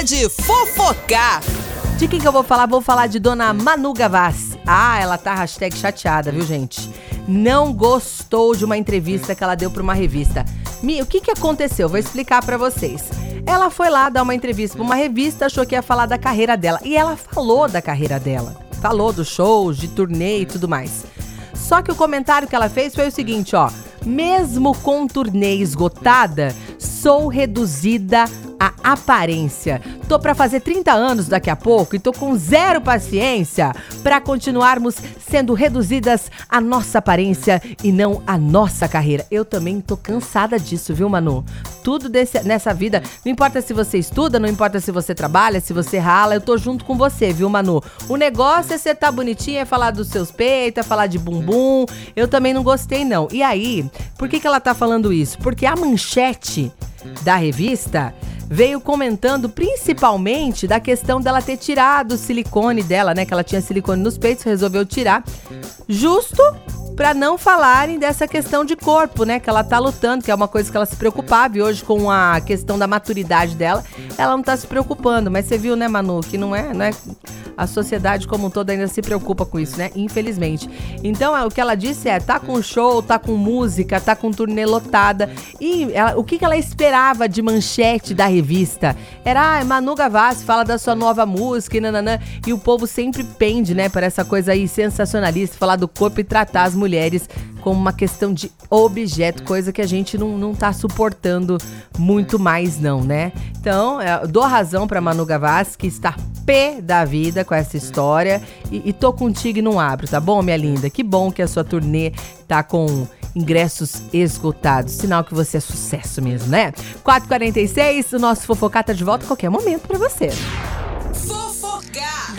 hora de fofocar. De quem que eu vou falar? Vou falar de dona Manu Gavassi. Ah, ela tá hashtag chateada, viu, gente? Não gostou de uma entrevista que ela deu pra uma revista. Mi, o que que aconteceu? Vou explicar pra vocês. Ela foi lá dar uma entrevista pra uma revista, achou que ia falar da carreira dela. E ela falou da carreira dela. Falou dos shows, de turnê e tudo mais. Só que o comentário que ela fez foi o seguinte, ó. Mesmo com turnê esgotada, sou reduzida a aparência. Tô para fazer 30 anos daqui a pouco e tô com zero paciência para continuarmos sendo reduzidas à nossa aparência e não à nossa carreira. Eu também tô cansada disso, viu, Manu? Tudo desse, nessa vida, não importa se você estuda, não importa se você trabalha, se você rala, eu tô junto com você, viu, Manu? O negócio é você tá bonitinha, é falar dos seus peitos, é falar de bumbum. Eu também não gostei, não. E aí, por que, que ela tá falando isso? Porque a manchete da revista veio comentando principalmente da questão dela ter tirado o silicone dela, né? Que ela tinha silicone nos peitos, resolveu tirar, justo para não falarem dessa questão de corpo, né? Que ela tá lutando, que é uma coisa que ela se preocupava. E hoje, com a questão da maturidade dela, ela não tá se preocupando. Mas você viu, né, Manu, que não é, não é a sociedade como um todo ainda se preocupa com isso, né? Infelizmente. Então, é, o que ela disse é: tá com show, tá com música, tá com turnê lotada. E ela, o que, ela esperava de manchete da revista? Era, ah, Manu Gavassi fala da sua nova música e nananã. E o povo sempre pende, né, para essa coisa aí sensacionalista, falar do corpo e tratar as mulheres como uma questão de objeto, coisa que a gente não, não tá suportando muito mais, não, né? Então, é, dou razão para Manu Gavassi, que está pé da vida com essa história. E, e tô contigo e não abro, tá bom, minha linda? Que bom que a sua turnê tá com ingressos esgotados. Sinal que você é sucesso mesmo, né? 4h46, o nosso Fofocá tá de volta a qualquer momento para você. Fofocar.